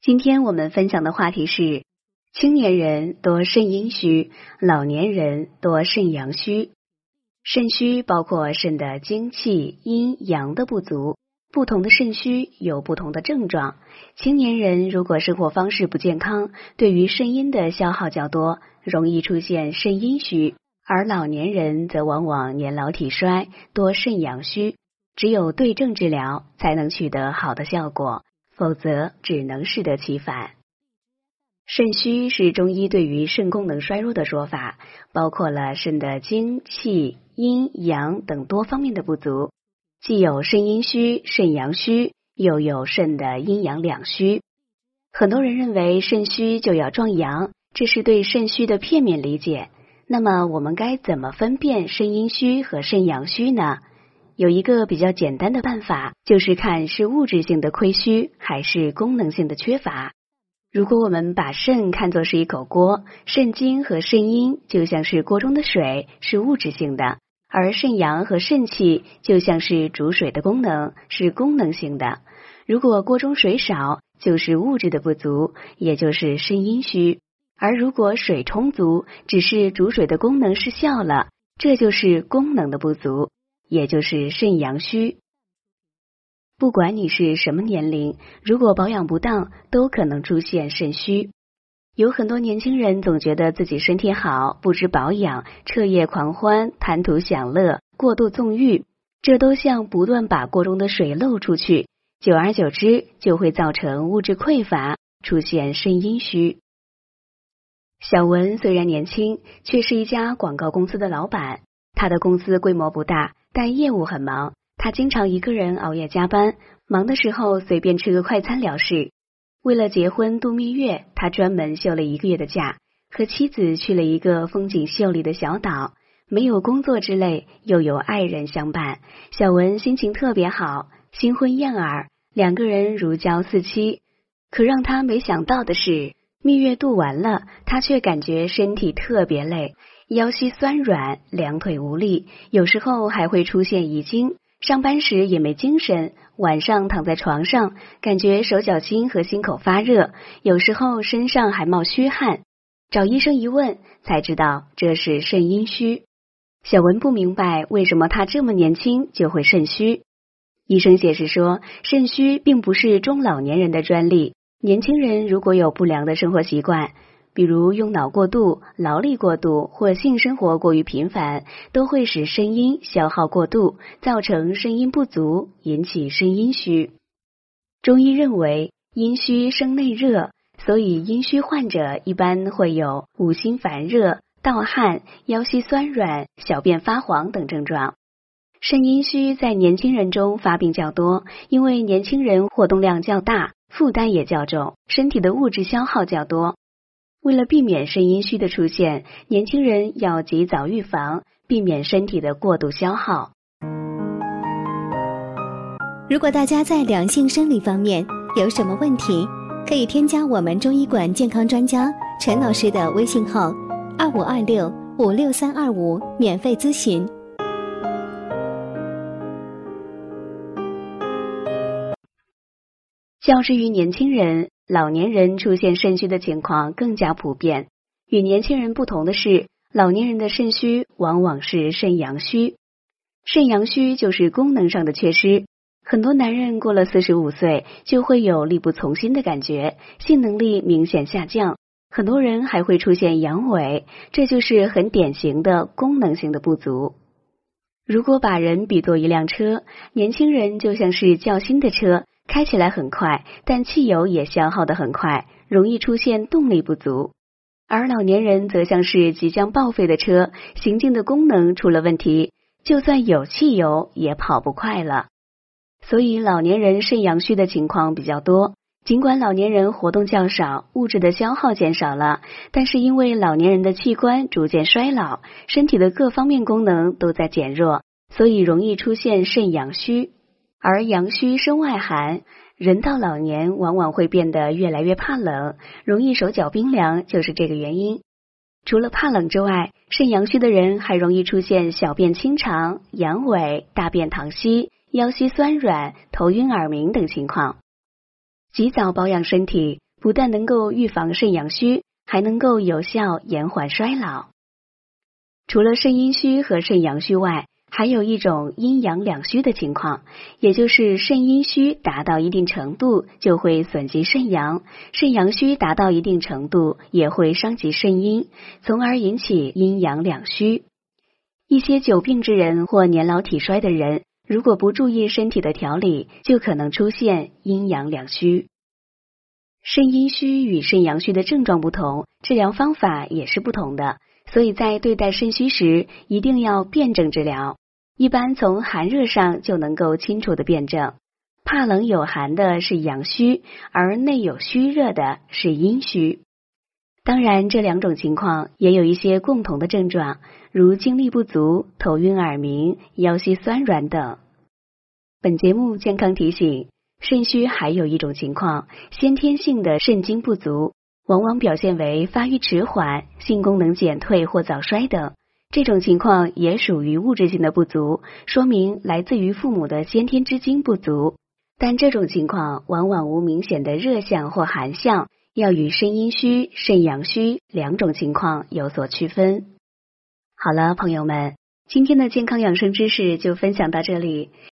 今天我们分享的话题是：青年人多肾阴虚，老年人多肾阳虚。肾虚包括肾的精气阴阳的不足，不同的肾虚有不同的症状。青年人如果生活方式不健康，对于肾阴的消耗较多，容易出现肾阴虚；而老年人则往往年老体衰，多肾阳虚。只有对症治疗，才能取得好的效果，否则只能适得其反。肾虚是中医对于肾功能衰弱的说法，包括了肾的精气。阴阳等多方面的不足，既有肾阴虚、肾阳虚，又有肾的阴阳两虚。很多人认为肾虚就要壮阳，这是对肾虚的片面理解。那么我们该怎么分辨肾阴虚和肾阳虚呢？有一个比较简单的办法，就是看是物质性的亏虚还是功能性的缺乏。如果我们把肾看作是一口锅，肾精和肾阴就像是锅中的水，是物质性的。而肾阳和肾气就像是煮水的功能，是功能性的。如果锅中水少，就是物质的不足，也就是肾阴虚；而如果水充足，只是煮水的功能失效了，这就是功能的不足，也就是肾阳虚。不管你是什么年龄，如果保养不当，都可能出现肾虚。有很多年轻人总觉得自己身体好，不知保养，彻夜狂欢，贪图享乐，过度纵欲，这都像不断把锅中的水漏出去，久而久之就会造成物质匮乏，出现肾阴虚。小文虽然年轻，却是一家广告公司的老板，他的公司规模不大，但业务很忙，他经常一个人熬夜加班，忙的时候随便吃个快餐了事。为了结婚度蜜月，他专门休了一个月的假，和妻子去了一个风景秀丽的小岛，没有工作之累，又有爱人相伴，小文心情特别好，新婚燕尔，两个人如胶似漆。可让他没想到的是，蜜月度完了，他却感觉身体特别累，腰膝酸软，两腿无力，有时候还会出现遗精。上班时也没精神，晚上躺在床上，感觉手脚心和心口发热，有时候身上还冒虚汗。找医生一问，才知道这是肾阴虚。小文不明白为什么他这么年轻就会肾虚。医生解释说，肾虚并不是中老年人的专利，年轻人如果有不良的生活习惯。比如用脑过度、劳力过度或性生活过于频繁，都会使肾阴消耗过度，造成肾阴不足，引起肾阴虚。中医认为，阴虚生内热，所以阴虚患者一般会有五心烦热、盗汗、腰膝酸软、小便发黄等症状。肾阴虚在年轻人中发病较多，因为年轻人活动量较大，负担也较重，身体的物质消耗较多。为了避免肾阴虚的出现，年轻人要及早预防，避免身体的过度消耗。如果大家在两性生理方面有什么问题，可以添加我们中医馆健康专家陈老师的微信号：二五二六五六三二五，免费咨询。较之于年轻人。老年人出现肾虚的情况更加普遍。与年轻人不同的是，老年人的肾虚往往是肾阳虚。肾阳虚就是功能上的缺失。很多男人过了四十五岁就会有力不从心的感觉，性能力明显下降。很多人还会出现阳痿，这就是很典型的功能性的不足。如果把人比作一辆车，年轻人就像是较新的车。开起来很快，但汽油也消耗的很快，容易出现动力不足。而老年人则像是即将报废的车，行进的功能出了问题，就算有汽油也跑不快了。所以老年人肾阳虚的情况比较多。尽管老年人活动较少，物质的消耗减少了，但是因为老年人的器官逐渐衰老，身体的各方面功能都在减弱，所以容易出现肾阳虚。而阳虚生外寒，人到老年往往会变得越来越怕冷，容易手脚冰凉，就是这个原因。除了怕冷之外，肾阳虚的人还容易出现小便清长、阳痿、大便溏稀、腰膝酸软、头晕耳鸣等情况。及早保养身体，不但能够预防肾阳虚，还能够有效延缓衰老。除了肾阴虚和肾阳虚外，还有一种阴阳两虚的情况，也就是肾阴虚达到一定程度就会损及肾阳，肾阳虚达到一定程度也会伤及肾阴，从而引起阴阳两虚。一些久病之人或年老体衰的人，如果不注意身体的调理，就可能出现阴阳两虚。肾阴虚与肾阳虚的症状不同，治疗方法也是不同的。所以在对待肾虚时，一定要辩证治疗。一般从寒热上就能够清楚的辩证。怕冷有寒的是阳虚，而内有虚热的是阴虚。当然，这两种情况也有一些共同的症状，如精力不足、头晕耳鸣、腰膝酸软等。本节目健康提醒：肾虚还有一种情况，先天性的肾精不足。往往表现为发育迟缓、性功能减退或早衰等，这种情况也属于物质性的不足，说明来自于父母的先天之精不足。但这种情况往往无明显的热象或寒象，要与肾阴虚、肾阳虚两种情况有所区分。好了，朋友们，今天的健康养生知识就分享到这里。